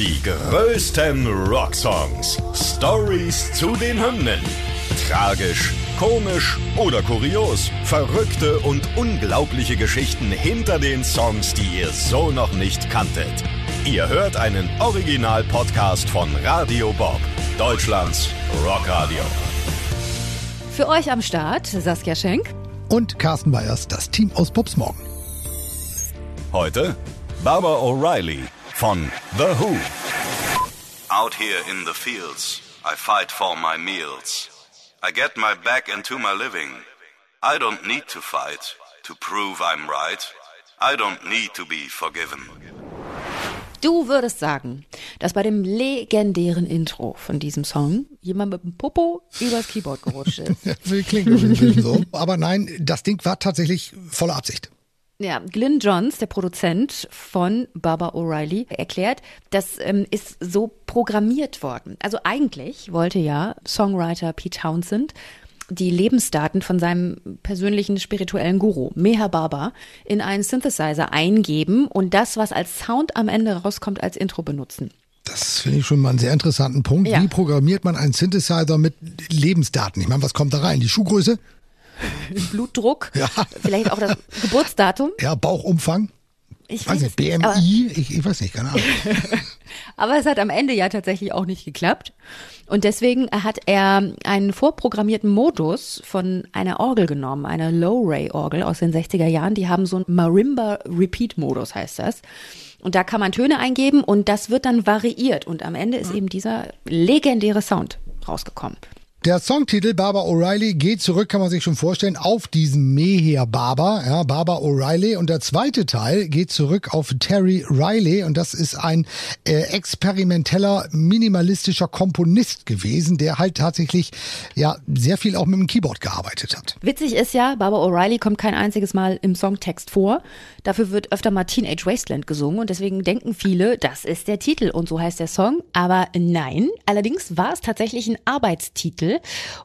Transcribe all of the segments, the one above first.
Die größten Rocksongs. Stories zu den Hymnen. Tragisch, komisch oder kurios. Verrückte und unglaubliche Geschichten hinter den Songs, die ihr so noch nicht kanntet. Ihr hört einen Original-Podcast von Radio Bob, Deutschlands Rockradio. Für euch am Start Saskia Schenk und Carsten Bayers, das Team aus Bobs Morgen. Heute Barbara O'Reilly von The Who. Out here in the fields, I fight for my meals. I get my back into my living. I don't need to fight to prove I'm right. I don't need to be forgiven. Du würdest sagen, dass bei dem legendären Intro von diesem Song jemand mit dem Popo übers Keyboard gerutscht ist. klingt irgendwie so. Aber nein, das Ding war tatsächlich voller Absicht. Ja, Glyn Johns, der Produzent von Baba O'Reilly, erklärt, das ähm, ist so programmiert worden. Also eigentlich wollte ja Songwriter Pete Townsend die Lebensdaten von seinem persönlichen spirituellen Guru, Meher Baba, in einen Synthesizer eingeben und das, was als Sound am Ende rauskommt, als Intro benutzen. Das finde ich schon mal einen sehr interessanten Punkt. Ja. Wie programmiert man einen Synthesizer mit Lebensdaten? Ich meine, was kommt da rein? Die Schuhgröße? Blutdruck, ja. vielleicht auch das Geburtsdatum. Ja, Bauchumfang. Ich weiß nicht, BMI, ich, ich, weiß nicht, keine Ahnung. aber es hat am Ende ja tatsächlich auch nicht geklappt. Und deswegen hat er einen vorprogrammierten Modus von einer Orgel genommen, einer Low-Ray-Orgel aus den 60er Jahren. Die haben so einen Marimba-Repeat-Modus, heißt das. Und da kann man Töne eingeben und das wird dann variiert. Und am Ende ist eben dieser legendäre Sound rausgekommen. Der Songtitel Barbara O'Reilly geht zurück, kann man sich schon vorstellen, auf diesen Meher Barber, ja, Barbara O'Reilly. Und der zweite Teil geht zurück auf Terry Riley. Und das ist ein äh, experimenteller, minimalistischer Komponist gewesen, der halt tatsächlich ja sehr viel auch mit dem Keyboard gearbeitet hat. Witzig ist ja, Barbara O'Reilly kommt kein einziges Mal im Songtext vor. Dafür wird öfter mal Teenage Wasteland gesungen. Und deswegen denken viele, das ist der Titel und so heißt der Song. Aber nein, allerdings war es tatsächlich ein Arbeitstitel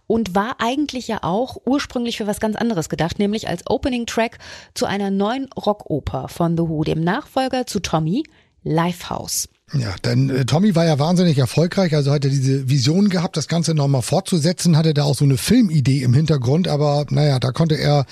und war eigentlich ja auch ursprünglich für was ganz anderes gedacht, nämlich als Opening Track zu einer neuen Rockoper von The Who, dem Nachfolger zu Tommy, Lifehouse. Ja, denn äh, Tommy war ja wahnsinnig erfolgreich, also hat er diese Vision gehabt, das Ganze nochmal fortzusetzen, hatte da auch so eine Filmidee im Hintergrund, aber naja, da konnte er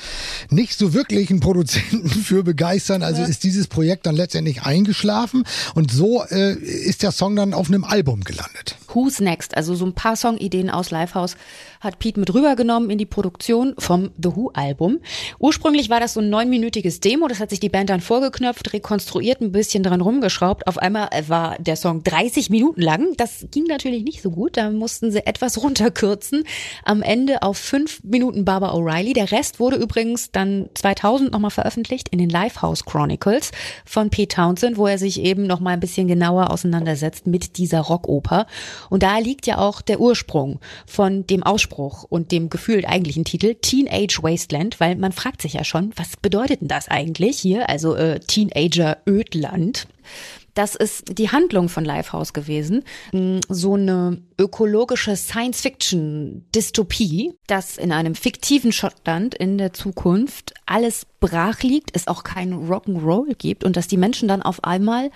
nicht so wirklich einen Produzenten für begeistern, also ja. ist dieses Projekt dann letztendlich eingeschlafen und so äh, ist der Song dann auf einem Album gelandet. Who's Next, also so ein paar Songideen aus Lifehouse hat Pete mit rübergenommen in die Produktion vom The Who-Album. Ursprünglich war das so ein neunminütiges Demo, das hat sich die Band dann vorgeknöpft, rekonstruiert, ein bisschen dran rumgeschraubt. Auf einmal war der Song 30 Minuten lang. Das ging natürlich nicht so gut, da mussten sie etwas runterkürzen. Am Ende auf fünf Minuten Barbara O'Reilly. Der Rest wurde übrigens dann 2000 nochmal veröffentlicht in den Lifehouse Chronicles von Pete Townsend, wo er sich eben nochmal ein bisschen genauer auseinandersetzt mit dieser Rockoper. Und da liegt ja auch der Ursprung von dem Ausspruch und dem gefühlt eigentlichen Titel Teenage Wasteland, weil man fragt sich ja schon, was bedeutet denn das eigentlich hier? Also äh, Teenager Ödland. Das ist die Handlung von Lifehouse gewesen. Mm, so eine ökologische Science-Fiction-Dystopie, dass in einem fiktiven Schottland in der Zukunft alles brach liegt, es auch kein Rock'n'Roll gibt und dass die Menschen dann auf einmal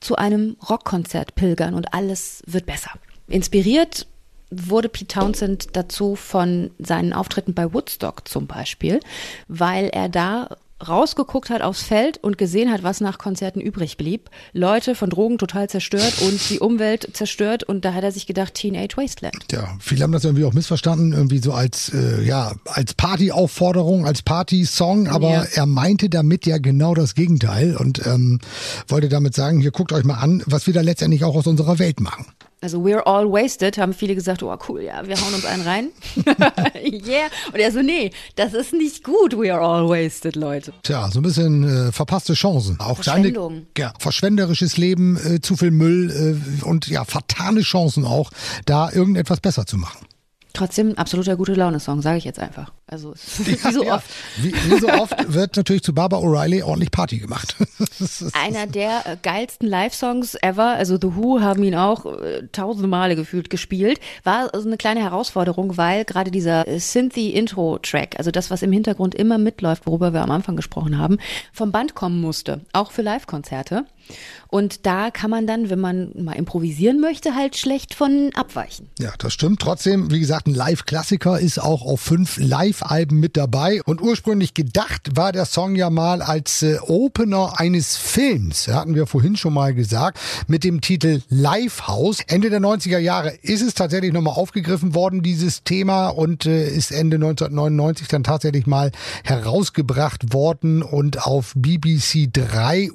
zu einem Rockkonzert pilgern und alles wird besser. Inspiriert wurde Pete Townsend dazu von seinen Auftritten bei Woodstock zum Beispiel, weil er da rausgeguckt hat aufs Feld und gesehen hat, was nach Konzerten übrig blieb. Leute von Drogen total zerstört und die Umwelt zerstört und da hat er sich gedacht, Teenage Wasteland. Ja, viele haben das irgendwie auch missverstanden, irgendwie so als, äh, ja, als Partyaufforderung, als Party-Song, aber ja. er meinte damit ja genau das Gegenteil und ähm, wollte damit sagen, hier guckt euch mal an, was wir da letztendlich auch aus unserer Welt machen. Also We're All Wasted, haben viele gesagt, oh cool, ja, wir hauen uns einen rein. yeah. Und er so, nee, das ist nicht gut, We're All Wasted, Leute. Tja, so ein bisschen äh, verpasste Chancen. Auch Verschwendung. Seine, ja, verschwenderisches Leben, äh, zu viel Müll äh, und ja, fatale Chancen auch, da irgendetwas besser zu machen. Trotzdem ein absoluter gute Laune-Song, sage ich jetzt einfach. Also wie so ja, oft. Wie, wie, so oft wird natürlich zu Barbara O'Reilly ordentlich Party gemacht. Einer der äh, geilsten Live-Songs ever. Also The Who haben ihn auch äh, tausende Male gefühlt gespielt. War also eine kleine Herausforderung, weil gerade dieser äh, Synthy-Intro-Track, also das, was im Hintergrund immer mitläuft, worüber wir am Anfang gesprochen haben, vom Band kommen musste. Auch für Live-Konzerte. Und da kann man dann, wenn man mal improvisieren möchte, halt schlecht von abweichen. Ja, das stimmt. Trotzdem, wie gesagt, ein Live-Klassiker ist auch auf fünf Live-Alben mit dabei. Und ursprünglich gedacht war der Song ja mal als äh, Opener eines Films, hatten wir vorhin schon mal gesagt, mit dem Titel Lifehouse. Ende der 90er Jahre ist es tatsächlich nochmal aufgegriffen worden, dieses Thema, und äh, ist Ende 1999 dann tatsächlich mal herausgebracht worden und auf BBC 3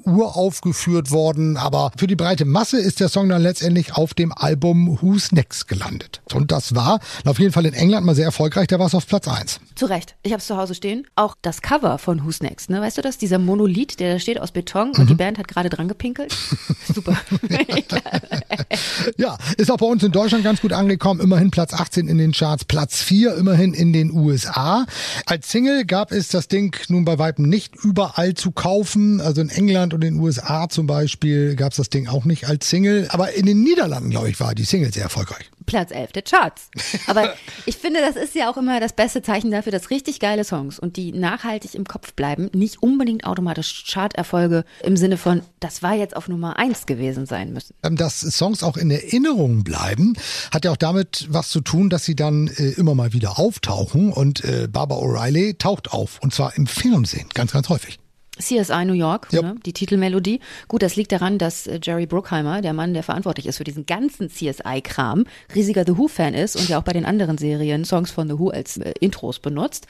uraufgeführt worden. Aber für die breite Masse ist der Song dann letztendlich auf dem Album Who's Next gelandet. Und das war auf jeden Fall in England mal sehr erfolgreich, da war es auf Platz 1. Zu Recht. Ich habe es zu Hause stehen. Auch das Cover von Who's Next, ne? Weißt du das? Dieser Monolith, der da steht aus Beton und mhm. die Band hat gerade dran gepinkelt. Super. ja, ist auch bei uns in Deutschland ganz gut angekommen. Immerhin Platz 18 in den Charts, Platz 4 immerhin in den USA. Als Single gab es das Ding nun bei Weitem nicht überall zu kaufen. Also in England und in den USA zum Beispiel gab es das Ding auch nicht als Single. Aber in den Niederlanden, glaube ich, war die Single sehr erfolgreich. Platz 11 der Charts. Aber ich finde, das ist ja auch immer das beste Zeichen dafür, dass richtig geile Songs und die nachhaltig im Kopf bleiben, nicht unbedingt automatisch Charterfolge im Sinne von, das war jetzt auf Nummer 1 gewesen sein müssen. Ähm, dass Songs auch in Erinnerung bleiben, hat ja auch damit was zu tun, dass sie dann äh, immer mal wieder auftauchen und äh, Barbara O'Reilly taucht auf und zwar im Fernsehen, ganz, ganz häufig. CSI New York, ja. ne, die Titelmelodie. Gut, das liegt daran, dass äh, Jerry Bruckheimer, der Mann, der verantwortlich ist für diesen ganzen CSI-Kram, riesiger The Who-Fan ist und ja auch bei den anderen Serien Songs von The Who als äh, Intros benutzt.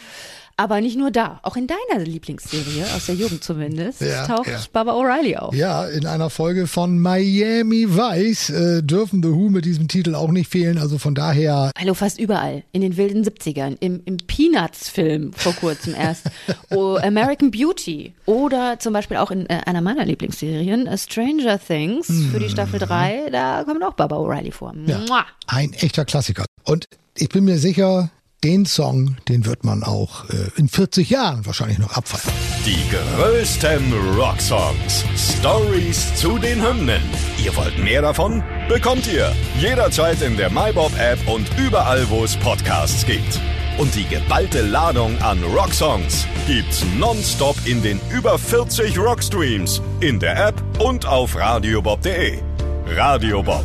Aber nicht nur da, auch in deiner Lieblingsserie, aus der Jugend zumindest, ja, taucht ja. Barbara O'Reilly auf. Ja, in einer Folge von Miami Vice äh, dürfen The Who mit diesem Titel auch nicht fehlen. Also von daher. Hallo, fast überall. In den wilden 70ern, im, im Peanuts-Film vor kurzem erst. oh, American Beauty. Oder zum Beispiel auch in äh, einer meiner Lieblingsserien, äh, Stranger Things, für die Staffel 3. Mhm. Da kommt auch Barbara O'Reilly vor. Ja, ein echter Klassiker. Und ich bin mir sicher, den Song, den wird man auch äh, in 40 Jahren wahrscheinlich noch abfeiern. Die größten Rocksongs. Stories zu den Hymnen. Ihr wollt mehr davon? Bekommt ihr jederzeit in der MyBob-App und überall, wo es Podcasts gibt. Und die geballte Ladung an Rocksongs gibt's nonstop in den über 40 Rockstreams, in der App und auf radiobob.de. Radio Bob.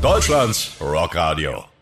Deutschlands Rockradio.